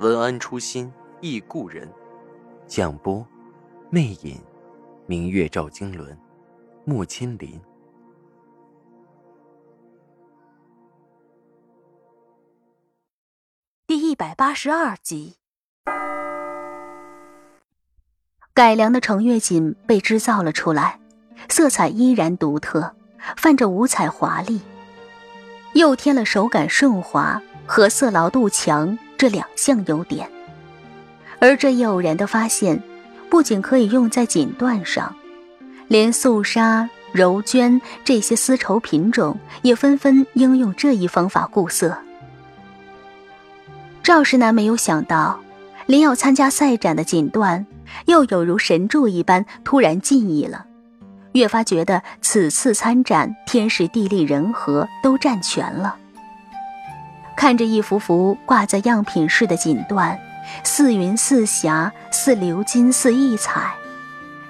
文安初心忆故人，蒋波，魅影，明月照经纶，木千林。第一百八十二集，改良的程月锦被制造了出来，色彩依然独特，泛着五彩华丽，又添了手感顺滑和色牢度强。这两项优点，而这一偶然的发现，不仅可以用在锦缎上，连素纱、柔绢这些丝绸品种也纷纷应用这一方法固色。赵石南没有想到，临要参加赛展的锦缎，又有如神助一般突然进意了，越发觉得此次参展天时地利人和都占全了。看着一幅幅挂在样品室的锦缎，似云似霞，似流金似异彩，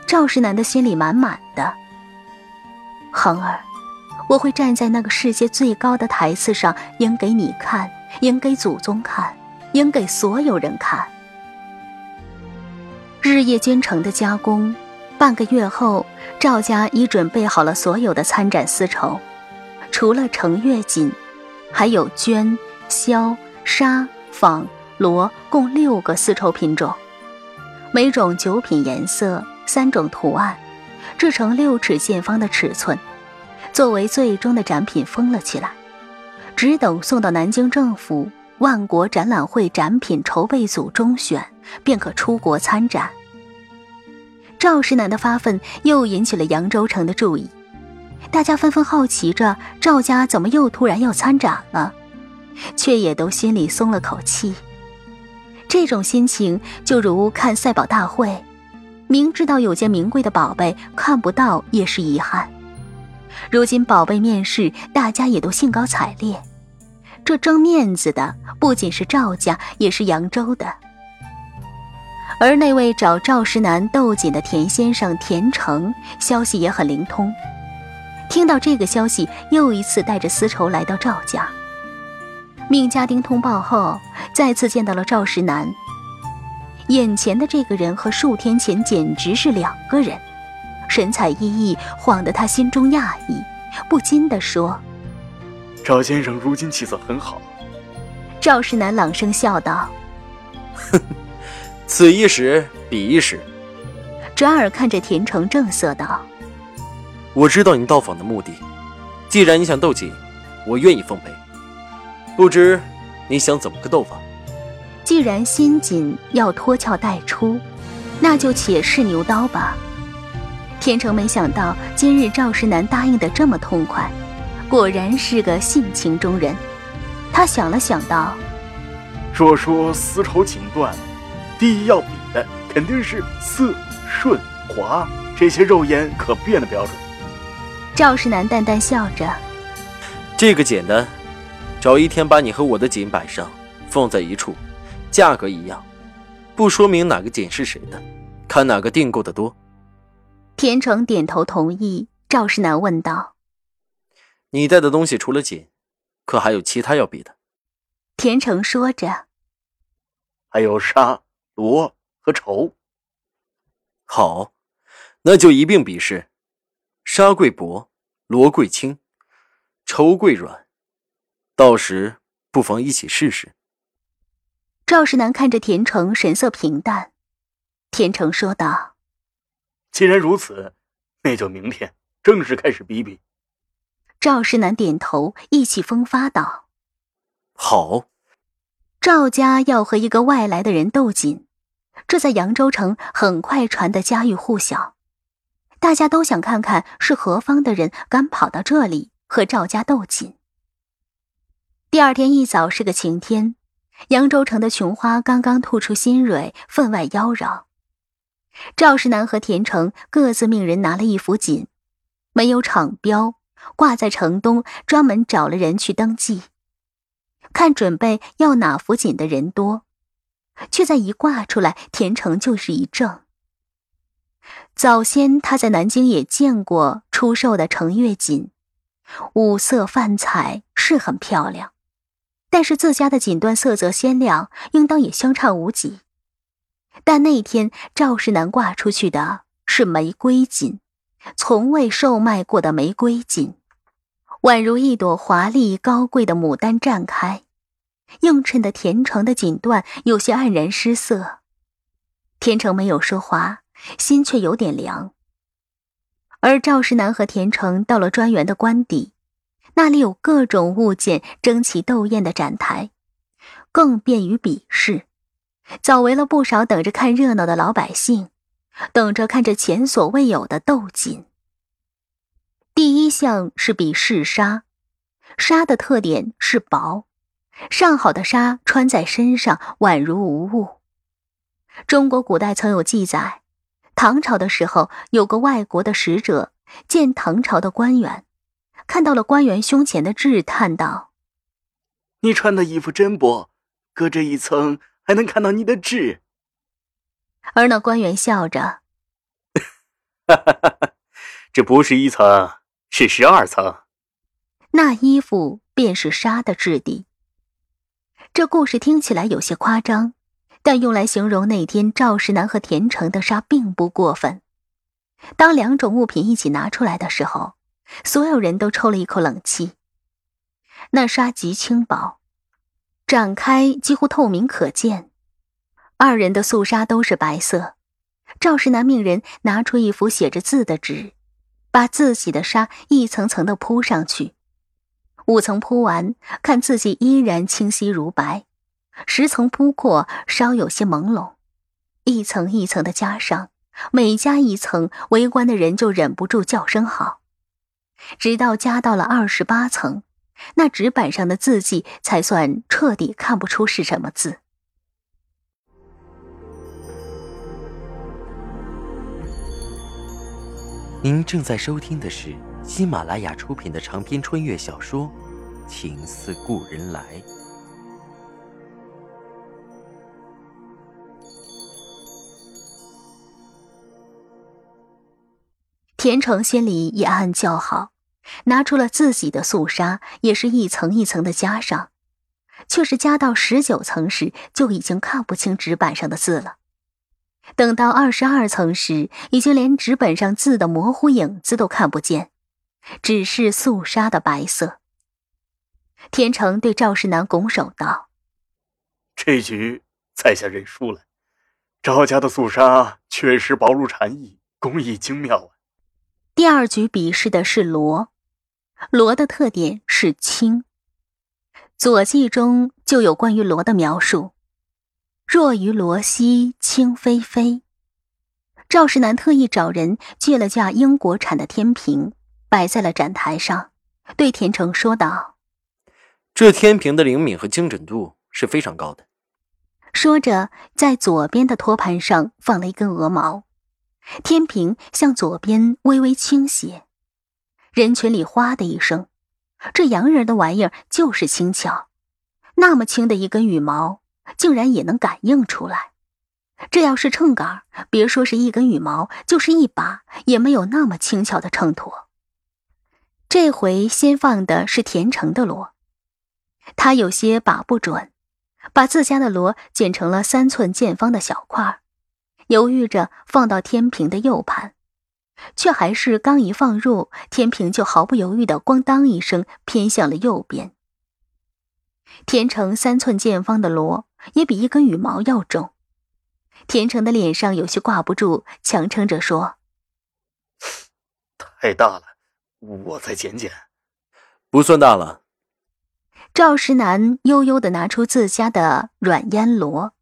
赵世南的心里满满的。恒儿，我会站在那个世界最高的台次上，演给你看，演给祖宗看，演给所有人看。日夜兼程的加工，半个月后，赵家已准备好了所有的参展丝绸，除了程月锦，还有绢。绡、纱、纺、罗共六个丝绸品种，每种九品颜色，三种图案，制成六尺见方的尺寸，作为最终的展品封了起来，只等送到南京政府万国展览会展品筹备组中选，便可出国参展。赵石南的发奋又引起了扬州城的注意，大家纷纷好奇着赵家怎么又突然要参展了。却也都心里松了口气。这种心情就如看赛宝大会，明知道有件名贵的宝贝看不到也是遗憾。如今宝贝面世，大家也都兴高采烈。这争面子的不仅是赵家，也是扬州的。而那位找赵石南斗锦的田先生田成，消息也很灵通。听到这个消息，又一次带着丝绸来到赵家。命家丁通报后，再次见到了赵石南。眼前的这个人和数天前简直是两个人，神采奕奕，晃得他心中讶异，不禁地说：“赵先生如今气色很好。”赵石南朗声笑道：“哼，此一时，彼一时。”转而看着田成，正色道：“我知道你到访的目的，既然你想斗锦，我愿意奉陪。”不知你想怎么个斗法？既然新锦要脱壳带出，那就且试牛刀吧。天成没想到今日赵石南答应的这么痛快，果然是个性情中人。他想了想道：“若说丝绸锦缎，第一要比的肯定是色、顺、滑这些肉眼可辨的标准。”赵石南淡淡笑着：“这个简单。”找一天把你和我的锦摆上，放在一处，价格一样，不说明哪个锦是谁的，看哪个订购的多。田成点头同意。赵世南问道：“你带的东西除了锦，可还有其他要比的？”田成说着：“还有纱、罗和绸。”好，那就一并比试。纱贵薄，罗贵轻，绸贵软。到时不妨一起试试。赵世南看着田成，神色平淡。田成说道：“既然如此，那就明天正式开始比比。”赵世南点头，意气风发道：“好。”赵家要和一个外来的人斗锦，这在扬州城很快传得家喻户晓。大家都想看看是何方的人敢跑到这里和赵家斗锦。第二天一早是个晴天，扬州城的琼花刚刚吐出新蕊，分外妖娆。赵世南和田成各自命人拿了一幅锦，没有厂标，挂在城东，专门找了人去登记。看准备要哪幅锦的人多，却在一挂出来，田成就是一怔。早先他在南京也见过出售的程月锦，五色泛彩，是很漂亮。但是自家的锦缎色泽鲜亮，应当也相差无几。但那天赵世南挂出去的是玫瑰锦，从未售卖过的玫瑰锦，宛如一朵华丽高贵的牡丹绽开，映衬的田成的锦缎有些黯然失色。田成没有说话，心却有点凉。而赵世南和田成到了专员的官邸。那里有各种物件争奇斗艳的展台，更便于比试，早围了不少等着看热闹的老百姓，等着看这前所未有的斗锦。第一项是比试纱，纱的特点是薄，上好的纱穿在身上宛如无物。中国古代曾有记载，唐朝的时候有个外国的使者见唐朝的官员。看到了官员胸前的痣，叹道：“你穿的衣服真薄，隔着一层还能看到你的痣。”而那官员笑着：“哈哈哈哈，这不是一层，是十二层。”那衣服便是纱的质地。这故事听起来有些夸张，但用来形容那天赵石南和田成的纱并不过分。当两种物品一起拿出来的时候。所有人都抽了一口冷气。那纱极轻薄，展开几乎透明可见。二人的素纱都是白色。赵世南命人拿出一幅写着字的纸，把自己的纱一层层的铺上去。五层铺完，看自己依然清晰如白；十层铺过，稍有些朦胧。一层一层的加上，每加一层，围观的人就忍不住叫声好。直到加到了二十八层，那纸板上的字迹才算彻底看不出是什么字。您正在收听的是喜马拉雅出品的长篇穿越小说《情似故人来》。田成心里也暗暗叫好。拿出了自己的素纱，也是一层一层的加上，却是加到十九层时，就已经看不清纸板上的字了。等到二十二层时，已经连纸本上字的模糊影子都看不见，只是素纱的白色。天成对赵世南拱手道：“这局在下认输了，赵家的素纱确实薄如蝉翼，工艺精妙啊。”第二局比试的是罗。罗的特点是轻，《左记》中就有关于罗的描述：“若于罗兮轻霏霏。”赵世南特意找人借了架英国产的天平，摆在了展台上，对田成说道：“这天平的灵敏和精准度是非常高的。”说着，在左边的托盘上放了一根鹅毛，天平向左边微微倾斜。人群里哗的一声，这洋人的玩意儿就是轻巧，那么轻的一根羽毛，竟然也能感应出来。这要是秤杆，别说是一根羽毛，就是一把，也没有那么轻巧的秤砣。这回先放的是田成的锣，他有些把不准，把自家的锣剪成了三寸见方的小块，犹豫着放到天平的右盘。却还是刚一放入天平，就毫不犹豫的“咣当”一声偏向了右边。田成三寸见方的锣也比一根羽毛要重。田成的脸上有些挂不住，强撑着说：“太大了，我再剪剪。”不算大了。赵石南悠悠的拿出自家的软烟锣，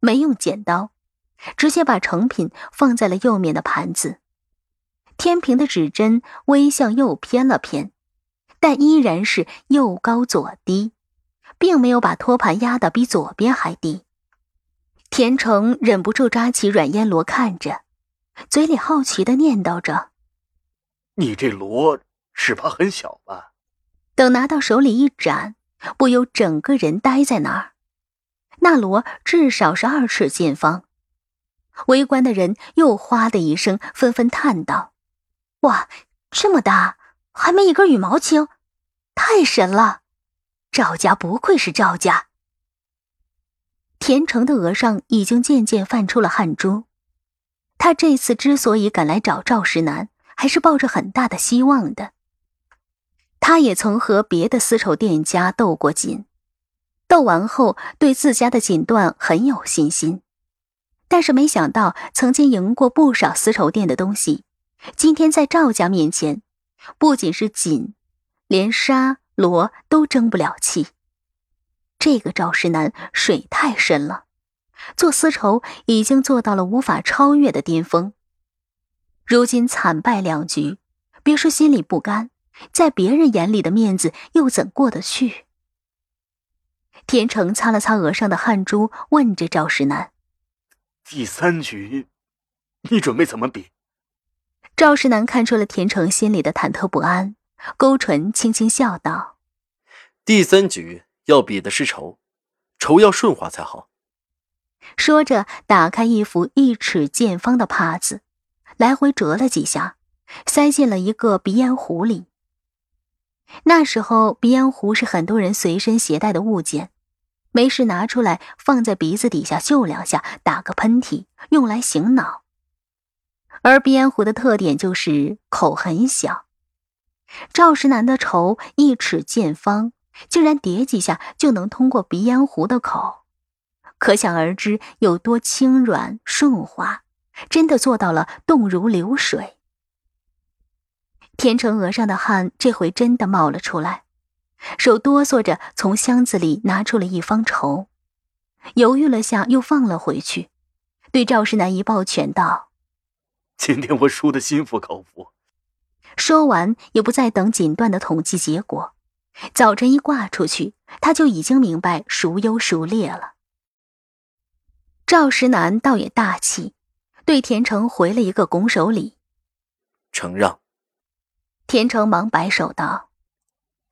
没用剪刀，直接把成品放在了右面的盘子。天平的指针微向右偏了偏，但依然是右高左低，并没有把托盘压得比左边还低。田成忍不住抓起软烟罗看着，嘴里好奇的念叨着：“你这螺是怕很小吧？”等拿到手里一展，不由整个人呆在那儿。那螺至少是二尺见方。围观的人又哗的一声，纷纷叹道：“哇，这么大，还没一根羽毛轻，太神了！赵家不愧是赵家。”田成的额上已经渐渐泛出了汗珠。他这次之所以敢来找赵石南，还是抱着很大的希望的。他也曾和别的丝绸店家斗过锦，斗完后对自家的锦缎很有信心。但是没想到，曾经赢过不少丝绸店的东西，今天在赵家面前，不仅是锦，连纱罗都争不了气。这个赵世南水太深了，做丝绸已经做到了无法超越的巅峰。如今惨败两局，别说心里不甘，在别人眼里的面子又怎过得去？天成擦了擦额上的汗珠，问着赵世南。第三局，你准备怎么比？赵世南看出了田成心里的忐忑不安，勾唇轻轻笑道：“第三局要比的是绸，绸要顺滑才好。”说着，打开一幅一尺见方的帕子，来回折了几下，塞进了一个鼻烟壶里。那时候，鼻烟壶是很多人随身携带的物件。没事，拿出来放在鼻子底下嗅两下，打个喷嚏，用来醒脑。而鼻烟壶的特点就是口很小。赵石南的绸一尺见方，竟然叠几下就能通过鼻烟壶的口，可想而知有多轻软顺滑，真的做到了动如流水。天成额上的汗这回真的冒了出来。手哆嗦着从箱子里拿出了一方绸，犹豫了下，又放了回去，对赵世南一抱拳道：“今天我输的心服口服。”说完，也不再等锦缎的统计结果，早晨一挂出去，他就已经明白孰优孰劣了。赵石南倒也大气，对田成回了一个拱手礼，承让。田成忙摆手道。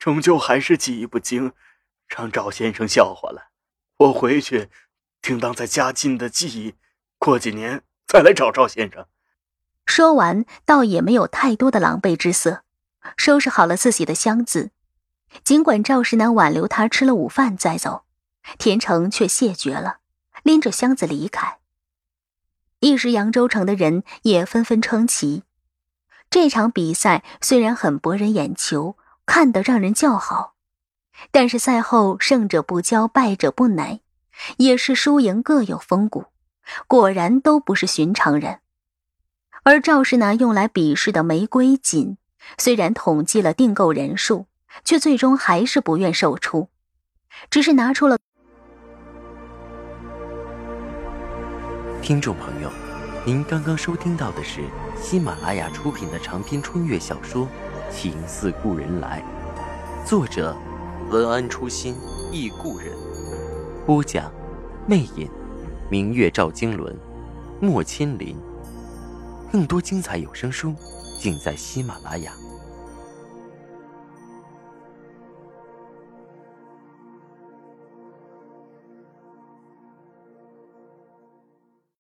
终究还是技艺不精，让赵先生笑话了。我回去，定当在加进的技艺，过几年再来找赵先生。说完，倒也没有太多的狼狈之色，收拾好了自己的箱子。尽管赵石南挽留他吃了午饭再走，田成却谢绝了，拎着箱子离开。一时扬州城的人也纷纷称奇。这场比赛虽然很博人眼球。看得让人叫好，但是赛后胜者不骄，败者不馁，也是输赢各有风骨，果然都不是寻常人。而赵世南用来比试的玫瑰锦，虽然统计了订购人数，却最终还是不愿售出，只是拿出了。听众朋友，您刚刚收听到的是喜马拉雅出品的长篇穿越小说。情似故人来，作者文安初心忆故人，播讲魅影，明月照经纶，莫千林。更多精彩有声书，尽在喜马拉雅。